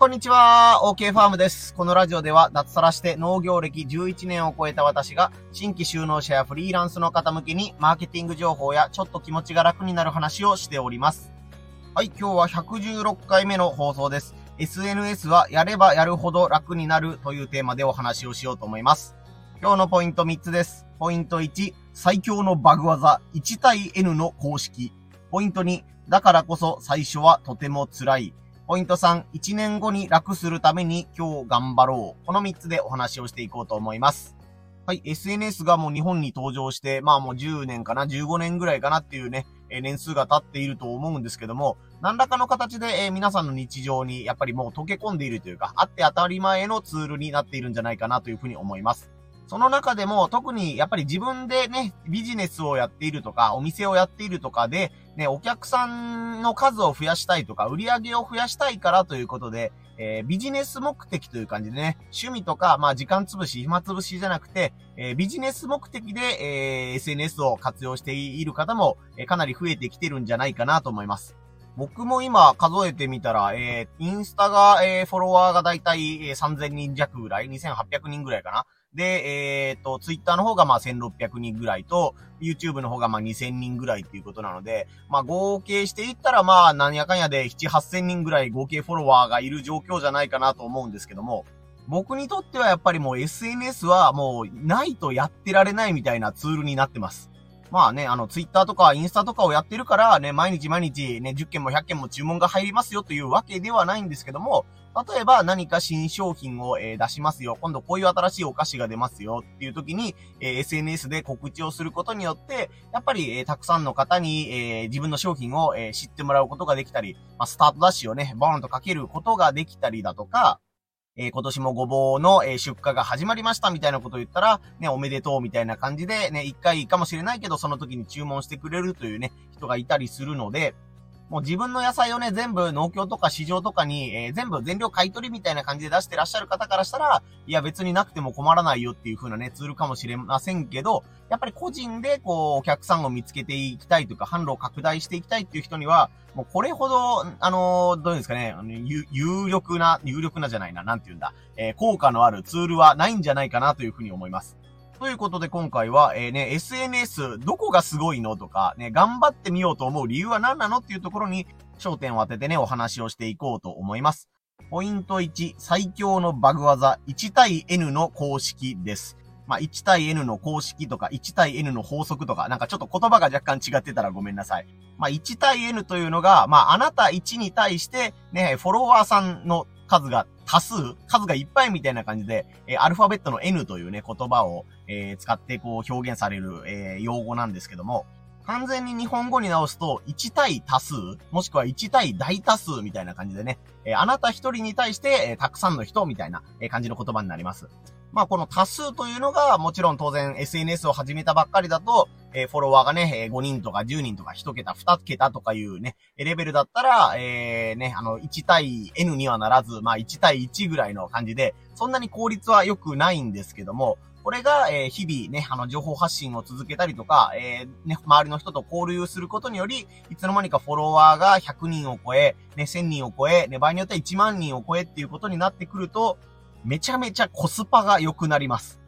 こんにちは。OK ファームです。このラジオでは脱サラして農業歴11年を超えた私が新規就農者やフリーランスの方向けにマーケティング情報やちょっと気持ちが楽になる話をしております。はい、今日は116回目の放送です。SNS はやればやるほど楽になるというテーマでお話をしようと思います。今日のポイント3つです。ポイント1、最強のバグ技1対 N の公式。ポイント2、だからこそ最初はとても辛い。ポイント3、1年後に楽するために今日頑張ろう。この3つでお話をしていこうと思います。はい、SNS がもう日本に登場して、まあもう10年かな、15年ぐらいかなっていうね、年数が経っていると思うんですけども、何らかの形で、え皆さんの日常にやっぱりもう溶け込んでいるというか、あって当たり前のツールになっているんじゃないかなというふうに思います。その中でも特にやっぱり自分でね、ビジネスをやっているとか、お店をやっているとかで、ね、お客さんの数を増やしたいとか、売り上げを増やしたいからということで、えー、ビジネス目的という感じでね、趣味とか、まあ時間潰し、暇潰しじゃなくて、えー、ビジネス目的で、えー、SNS を活用している方も、えかなり増えてきてるんじゃないかなと思います。僕も今数えてみたら、えー、インスタが、えー、フォロワーがだいたい3000人弱ぐらい、2800人ぐらいかな。で、えっ、ー、と、ツイッターの方がまあ1600人ぐらいと、YouTube の方がまあ2000人ぐらいっていうことなので、まあ合計していったらまあ何やかんやで7、8000人ぐらい合計フォロワーがいる状況じゃないかなと思うんですけども、僕にとってはやっぱりもう SNS はもうないとやってられないみたいなツールになってます。まあね、あの、ツイッターとかインスタとかをやってるから、ね、毎日毎日ね、10件も100件も注文が入りますよというわけではないんですけども、例えば何か新商品を、え、出しますよ。今度こういう新しいお菓子が出ますよっていう時に、え、SNS で告知をすることによって、やっぱり、え、たくさんの方に、え自分の商品を、え知ってもらうことができたり、ま、スタートダッシュをね、ボーンとかけることができたりだとか、え、今年もごぼうの、え、出荷が始まりましたみたいなことを言ったら、ね、おめでとうみたいな感じで、ね、一回かもしれないけど、その時に注文してくれるというね、人がいたりするので、もう自分の野菜をね、全部農協とか市場とかに、えー、全部全量買い取りみたいな感じで出してらっしゃる方からしたら、いや別になくても困らないよっていう風なね、ツールかもしれませんけど、やっぱり個人でこう、お客さんを見つけていきたいというか、販路を拡大していきたいっていう人には、もうこれほど、あのー、どういうんですかね、有力な、有力なじゃないな、なんて言うんだ、えー、効果のあるツールはないんじゃないかなというふうに思います。ということで今回は、えー、ね、SNS どこがすごいのとか、ね、頑張ってみようと思う理由は何なのっていうところに焦点を当ててね、お話をしていこうと思います。ポイント1、最強のバグ技、1対 N の公式です。まあ、1対 N の公式とか、1対 N の法則とか、なんかちょっと言葉が若干違ってたらごめんなさい。まあ、1対 N というのが、まあ、あなた1に対して、ね、フォロワーさんの数が多数、数がいっぱいみたいな感じで、え、アルファベットの N というね、言葉を、え、使ってこう表現される、え、用語なんですけども、完全に日本語に直すと、1対多数、もしくは1対大多数みたいな感じでね、えあなた一人に対して、えたくさんの人みたいな、え感じの言葉になります。まあ、この多数というのが、もちろん当然 SNS を始めたばっかりだと、えー、フォロワーがね、5人とか10人とか1桁、2桁とかいうね、レベルだったら、えー、ね、あの、1対 N にはならず、まあ、1対1ぐらいの感じで、そんなに効率は良くないんですけども、これが、えー、日々ね、あの、情報発信を続けたりとか、えー、ね、周りの人と交流することにより、いつの間にかフォロワーが100人を超え、ね、1000人を超え、ね、場合によっては1万人を超えっていうことになってくると、めちゃめちゃコスパが良くなります。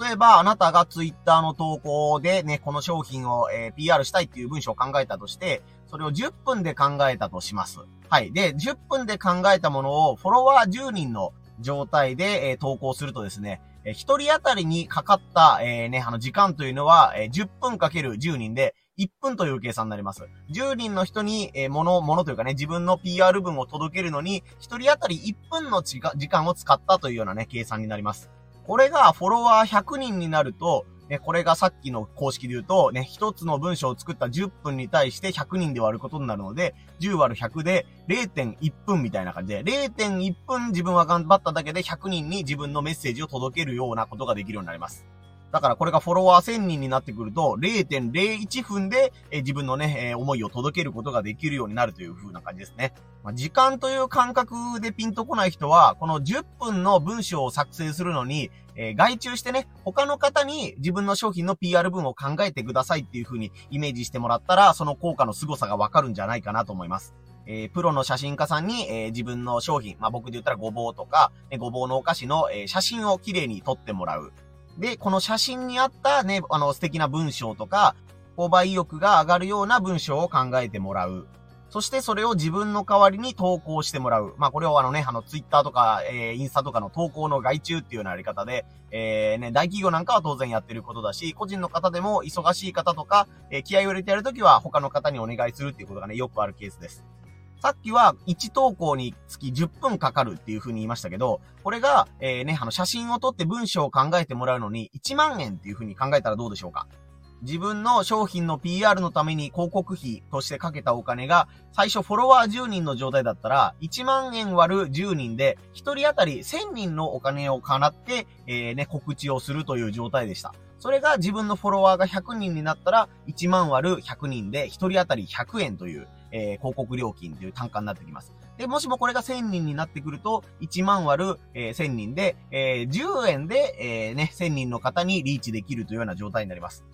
例えば、あなたがツイッターの投稿でね、この商品を、えー、PR したいっていう文章を考えたとして、それを10分で考えたとします。はい。で、10分で考えたものをフォロワー10人の状態で、えー、投稿するとですね、えー、1人当たりにかかった、えー、ね、あの時間というのは、えー、10分かける10人で、1分という計算になります。10人の人に、えー、もの、ものというかね、自分の PR 文を届けるのに、1人当たり1分の時間を使ったというようなね、計算になります。これがフォロワー100人になると、ね、これがさっきの公式で言うと、ね、一つの文章を作った10分に対して100人で割ることになるので、10割る100で0.1分みたいな感じで、0.1分自分は頑張っただけで100人に自分のメッセージを届けるようなことができるようになります。だからこれがフォロワー1000人になってくると、0.01分で、え自分のね、え思いを届けることができるようになるという風な感じですね。まあ、時間という感覚でピンとこない人は、この10分の文章を作成するのに、えー、外注してね、他の方に自分の商品の PR 文を考えてくださいっていう風にイメージしてもらったら、その効果の凄さがわかるんじゃないかなと思います。えー、プロの写真家さんに、えー、自分の商品、まあ、僕で言ったらごぼうとか、ね、ごぼうのお菓子の、えー、写真をきれいに撮ってもらう。で、この写真にあったね、あの、素敵な文章とか、購買意欲が上がるような文章を考えてもらう。そしてそれを自分の代わりに投稿してもらう。まあこれをあのね、あのツイッターとか、えー、インスタとかの投稿の外注っていうようなやり方で、えー、ね、大企業なんかは当然やってることだし、個人の方でも忙しい方とか、えー、気合を入れてやるときは他の方にお願いするっていうことがね、よくあるケースです。さっきは1投稿につき10分かかるっていう風に言いましたけど、これが、えー、ね、あの写真を撮って文章を考えてもらうのに1万円っていう風に考えたらどうでしょうか自分の商品の PR のために広告費としてかけたお金が、最初フォロワー10人の状態だったら、1万円割る10人で、1人当たり1000人のお金を払って、えー、ね、告知をするという状態でした。それが自分のフォロワーが100人になったら、1万割る100人で、1人当たり100円という、えー、広告料金という単価になってきます。で、もしもこれが1000人になってくると、1万割る、えー、1000人で、えー、10円で、えー、ね、1000人の方にリーチできるというような状態になります。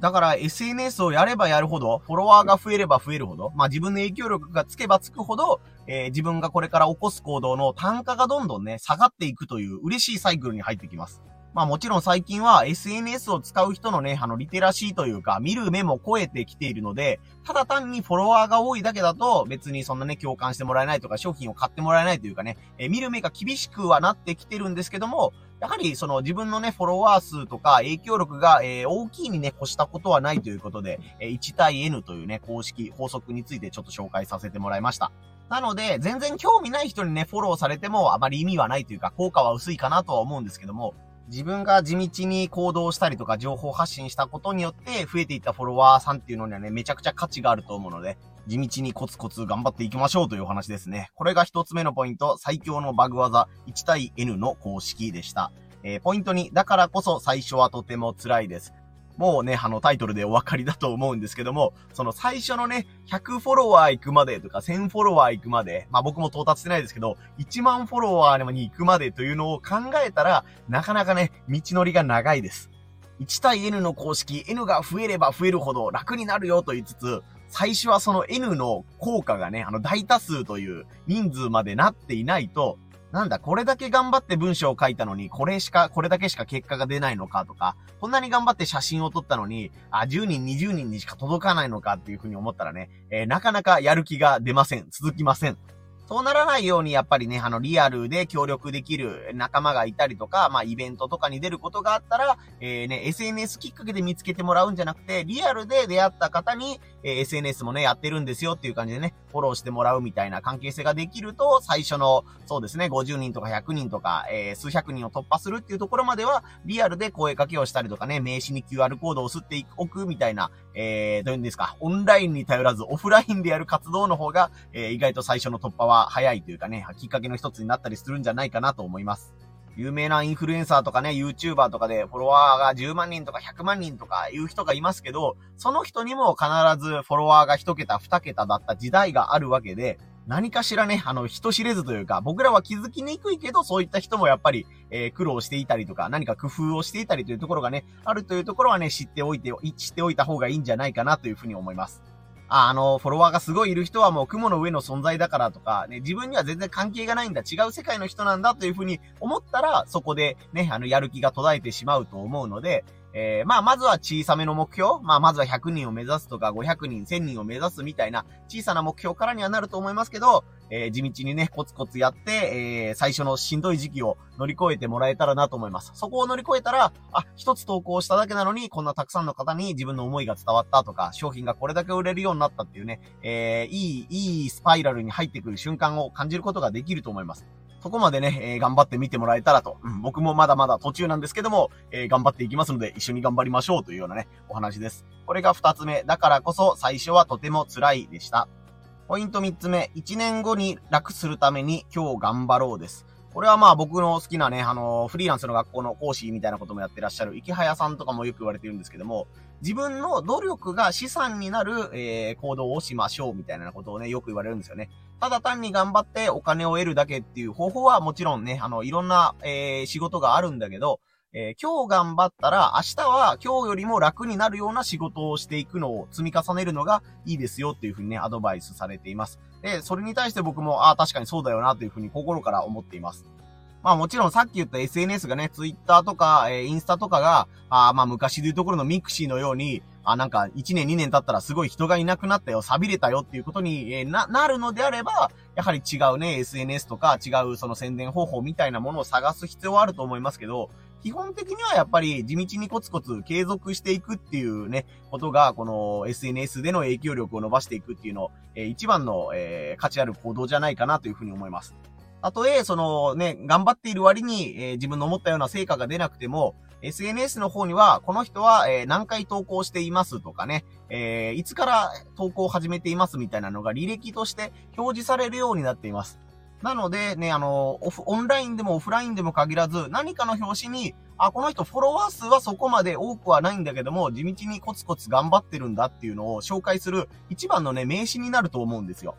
だから SNS をやればやるほど、フォロワーが増えれば増えるほど、まあ自分の影響力がつけばつくほど、えー、自分がこれから起こす行動の単価がどんどんね、下がっていくという嬉しいサイクルに入ってきます。まあもちろん最近は SNS を使う人のね、あのリテラシーというか、見る目も超えてきているので、ただ単にフォロワーが多いだけだと、別にそんなね、共感してもらえないとか、商品を買ってもらえないというかね、えー、見る目が厳しくはなってきてるんですけども、やはりその自分のね、フォロワー数とか影響力が、えー、大きいにね、越したことはないということで、えー、1対 N というね、公式、法則についてちょっと紹介させてもらいました。なので、全然興味ない人にね、フォローされてもあまり意味はないというか、効果は薄いかなとは思うんですけども、自分が地道に行動したりとか情報発信したことによって増えていったフォロワーさんっていうのにはね、めちゃくちゃ価値があると思うので、地道にコツコツ頑張っていきましょうというお話ですね。これが一つ目のポイント、最強のバグ技1対 N の公式でした。えー、ポイント2、だからこそ最初はとても辛いです。もうね、あのタイトルでお分かりだと思うんですけども、その最初のね、100フォロワー行くまでとか1000フォロワー行くまで、まあ僕も到達してないですけど、1万フォロワーに行くまでというのを考えたら、なかなかね、道のりが長いです。1対 N の公式、N が増えれば増えるほど楽になるよと言いつつ、最初はその N の効果がね、あの大多数という人数までなっていないと、なんだ、これだけ頑張って文章を書いたのに、これしか、これだけしか結果が出ないのかとか、こんなに頑張って写真を撮ったのに、あ、10人、20人にしか届かないのかっていうふうに思ったらね、えー、なかなかやる気が出ません。続きません。そうならないように、やっぱりね、あの、リアルで協力できる仲間がいたりとか、まあ、イベントとかに出ることがあったら、えー、ね、SNS きっかけで見つけてもらうんじゃなくて、リアルで出会った方に、えー、SNS もね、やってるんですよっていう感じでね、フォローしてもらうみたいな関係性ができると、最初の、そうですね、50人とか100人とか、えー、数百人を突破するっていうところまでは、リアルで声かけをしたりとかね、名刺に QR コードを吸っておくみたいな、えー、どういうんですか、オンラインに頼らずオフラインでやる活動の方が、えー、意外と最初の突破は早いというかね、きっかけの一つになったりするんじゃないかなと思います。有名なインフルエンサーとかね、YouTuber とかでフォロワーが10万人とか100万人とかいう人がいますけど、その人にも必ずフォロワーが1桁、2桁だった時代があるわけで、何かしらね、あの、人知れずというか、僕らは気づきにくいけど、そういった人もやっぱり、えー、苦労していたりとか、何か工夫をしていたりというところがね、あるというところはね、知っておいて、知っておいた方がいいんじゃないかなというふうに思います。あ、あの、フォロワーがすごいいる人はもう雲の上の存在だからとか、ね、自分には全然関係がないんだ、違う世界の人なんだというふうに思ったら、そこでね、あの、やる気が途絶えてしまうと思うので、えー、まあ、まずは小さめの目標。まあ、まずは100人を目指すとか、500人、1000人を目指すみたいな小さな目標からにはなると思いますけど、えー、地道にね、コツコツやって、えー、最初のしんどい時期を乗り越えてもらえたらなと思います。そこを乗り越えたら、あ、一つ投稿しただけなのに、こんなたくさんの方に自分の思いが伝わったとか、商品がこれだけ売れるようになったっていうね、えー、いい、いいスパイラルに入ってくる瞬間を感じることができると思います。そこまでね、えー、頑張って見てもらえたらと。うん、僕もまだまだ途中なんですけども、えー、頑張っていきますので、一緒に頑張りましょうというようなね、お話です。これが二つ目。だからこそ、最初はとても辛いでした。ポイント三つ目。一年後に楽するために今日頑張ろうです。これはまあ僕の好きなね、あの、フリーランスの学校の講師みたいなこともやってらっしゃる池早さんとかもよく言われてるんですけども、自分の努力が資産になる、えー、行動をしましょうみたいなことをね、よく言われるんですよね。ただ単に頑張ってお金を得るだけっていう方法はもちろんね、あの、いろんな、えー、仕事があるんだけど、えー、今日頑張ったら、明日は今日よりも楽になるような仕事をしていくのを積み重ねるのがいいですよっていうふうにね、アドバイスされています。で、それに対して僕も、ああ、確かにそうだよなというふうに心から思っています。まあもちろんさっき言った SNS がね、Twitter とか、えー、インスタとかが、あまあ昔でいうところの mixi のように、あ、なんか1年2年経ったらすごい人がいなくなったよ、寂れたよっていうことに、え、な、なるのであれば、やはり違うね、SNS とか違うその宣伝方法みたいなものを探す必要はあると思いますけど、基本的にはやっぱり地道にコツコツ継続していくっていうね、ことが、この SNS での影響力を伸ばしていくっていうの、えー、一番の、え、価値ある行動じゃないかなというふうに思います。たとえ、そのね、頑張っている割に、え、自分の思ったような成果が出なくても、SNS の方には、この人は、え、何回投稿していますとかね、え、いつから投稿を始めていますみたいなのが履歴として表示されるようになっています。なのでね、あの、オフ、オンラインでもオフラインでも限らず、何かの表紙に、あ、この人フォロワー数はそこまで多くはないんだけども、地道にコツコツ頑張ってるんだっていうのを紹介する一番のね、名刺になると思うんですよ。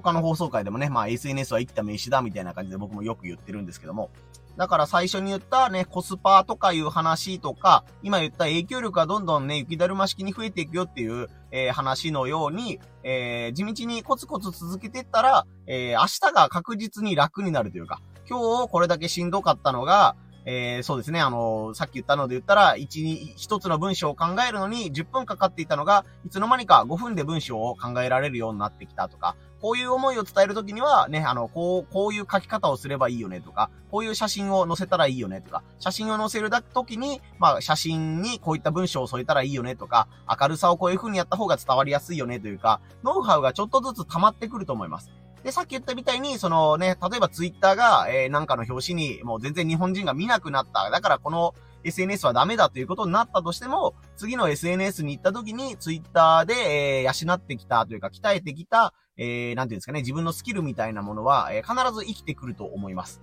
他の放送回でもね、まあ SNS は生きた名刺だみたいな感じで僕もよく言ってるんですけども。だから最初に言ったね、コスパとかいう話とか、今言った影響力がどんどんね、雪だるま式に増えていくよっていう、えー、話のように、えー、地道にコツコツ続けていったら、えー、明日が確実に楽になるというか、今日これだけしんどかったのが、えー、そうですね、あの、さっき言ったので言ったら、一、一つの文章を考えるのに10分かかっていたのが、いつの間にか5分で文章を考えられるようになってきたとか、こういう思いを伝えるときには、ね、あの、こう、こういう書き方をすればいいよねとか、こういう写真を載せたらいいよねとか、写真を載せるときに、まあ、写真にこういった文章を添えたらいいよねとか、明るさをこういう風にやった方が伝わりやすいよねというか、ノウハウがちょっとずつ溜まってくると思います。で、さっき言ったみたいに、そのね、例えばツイッターが、えー、なんかの表紙に、もう全然日本人が見なくなった。だからこの SNS はダメだということになったとしても、次の SNS に行った時に、ツイッターで、えー、養ってきたというか、鍛えてきた、えー、なんていうんですかね、自分のスキルみたいなものは、えー、必ず生きてくると思います。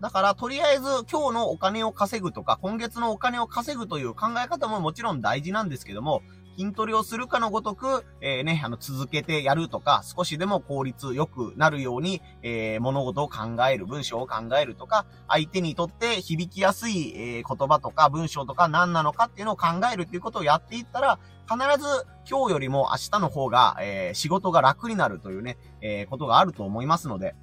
だから、とりあえず今日のお金を稼ぐとか、今月のお金を稼ぐという考え方ももちろん大事なんですけども、筋トレをするかのごとく、えー、ね、あの、続けてやるとか、少しでも効率良くなるように、えー、物事を考える、文章を考えるとか、相手にとって響きやすい、えー、言葉とか文章とか何なのかっていうのを考えるっていうことをやっていったら、必ず今日よりも明日の方が、えー、仕事が楽になるというね、えー、ことがあると思いますので、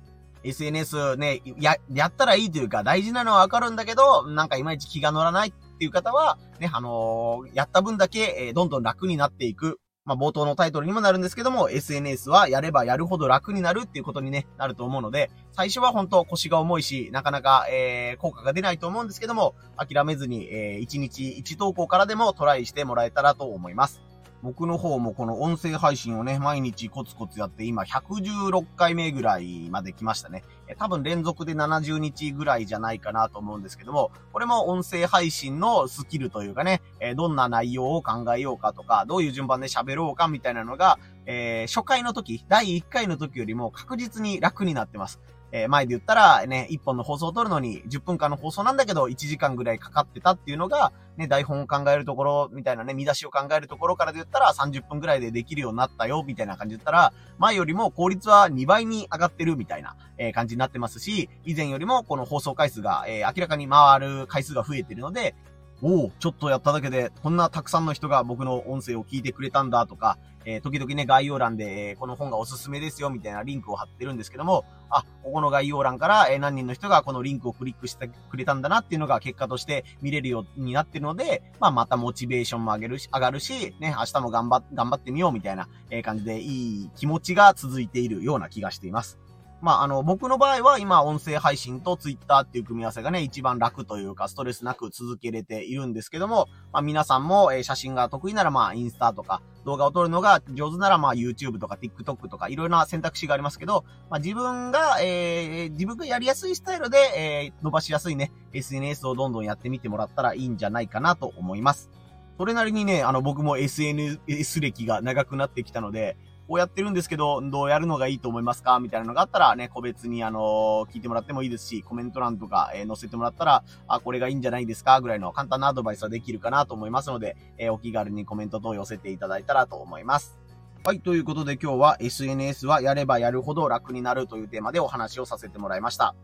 SNS ね、や、やったらいいというか大事なのはわかるんだけど、なんかいまいち気が乗らないっていう方は、ね、あのー、やった分だけ、えー、どんどん楽になっていく。まあ、冒頭のタイトルにもなるんですけども、SNS はやればやるほど楽になるっていうことにね、なると思うので、最初は本当腰が重いし、なかなか、えー、効果が出ないと思うんですけども、諦めずに、えー、1日1投稿からでもトライしてもらえたらと思います。僕の方もこの音声配信をね、毎日コツコツやって今116回目ぐらいまで来ましたね。多分連続で70日ぐらいじゃないかなと思うんですけども、これも音声配信のスキルというかね、どんな内容を考えようかとか、どういう順番で喋ろうかみたいなのが、えー、初回の時、第1回の時よりも確実に楽になってます。えー、前で言ったらね、1本の放送を撮るのに10分間の放送なんだけど1時間ぐらいかかってたっていうのが、ね、台本を考えるところみたいなね、見出しを考えるところからで言ったら30分ぐらいでできるようになったよ、みたいな感じで言ったら、前よりも効率は2倍に上がってるみたいな、え、感じになってますし、以前よりもこの放送回数が、えー、明らかに回る回数が増えてるので、おお、ちょっとやっただけで、こんなたくさんの人が僕の音声を聞いてくれたんだとか、えー、時々ね、概要欄で、えー、この本がおすすめですよ、みたいなリンクを貼ってるんですけども、あ、ここの概要欄から、えー、何人の人がこのリンクをクリックしてくれたんだなっていうのが結果として見れるようになってるので、まあ、またモチベーションも上げるし、上がるし、ね、明日も頑張、頑張ってみようみたいな、え感じでいい気持ちが続いているような気がしています。まあ、あの、僕の場合は今、音声配信とツイッターっていう組み合わせがね、一番楽というか、ストレスなく続けれているんですけども、まあ、皆さんも、え、写真が得意なら、まあ、インスタとか、動画を撮るのが上手なら、まあ、YouTube とか TikTok とか、いろいろな選択肢がありますけど、まあ、自分が、えー、自分がやりやすいスタイルで、えー、伸ばしやすいね、SNS をどんどんやってみてもらったらいいんじゃないかなと思います。それなりにね、あの、僕も SNS 歴が長くなってきたので、こうやってるんですけど、どうやるのがいいと思いますか？みたいなのがあったらね、個別にあの聞いてもらってもいいですし、コメント欄とか、え、載せてもらったら、あ、これがいいんじゃないですか？ぐらいの簡単なアドバイスはできるかなと思いますので、え、お気軽にコメント等を寄せていただいたらと思います。はい、ということで今日は SNS はやればやるほど楽になるというテーマでお話をさせてもらいました。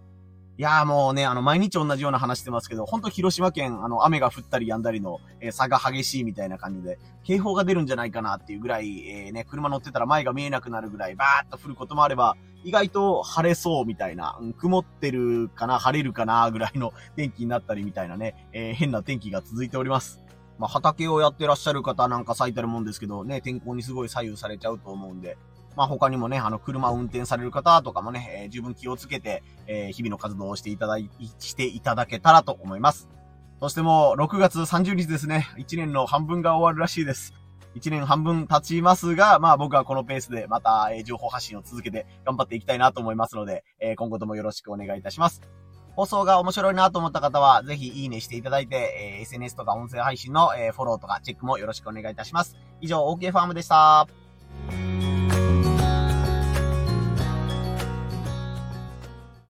いやーもうね、あの、毎日同じような話してますけど、ほんと広島県、あの、雨が降ったり止んだりの、えー、差が激しいみたいな感じで、警報が出るんじゃないかなっていうぐらい、えー、ね、車乗ってたら前が見えなくなるぐらい、バーっと降ることもあれば、意外と晴れそうみたいな、うん、曇ってるかな、晴れるかな、ぐらいの 天気になったりみたいなね、えー、変な天気が続いております。まあ、畑をやってらっしゃる方なんか咲いてるもんですけど、ね、天候にすごい左右されちゃうと思うんで、まあ、他にもね、あの、車を運転される方とかもね、えー、十分気をつけて、えー、日々の活動をしていただい、していただけたらと思います。そしてもう、6月30日ですね、1年の半分が終わるらしいです。1年半分経ちますが、まあ僕はこのペースでまた、えー、情報発信を続けて頑張っていきたいなと思いますので、えー、今後ともよろしくお願いいたします。放送が面白いなと思った方は、ぜひいいねしていただいて、えー、SNS とか音声配信の、え、フォローとかチェックもよろしくお願いいたします。以上、OK ファームでした。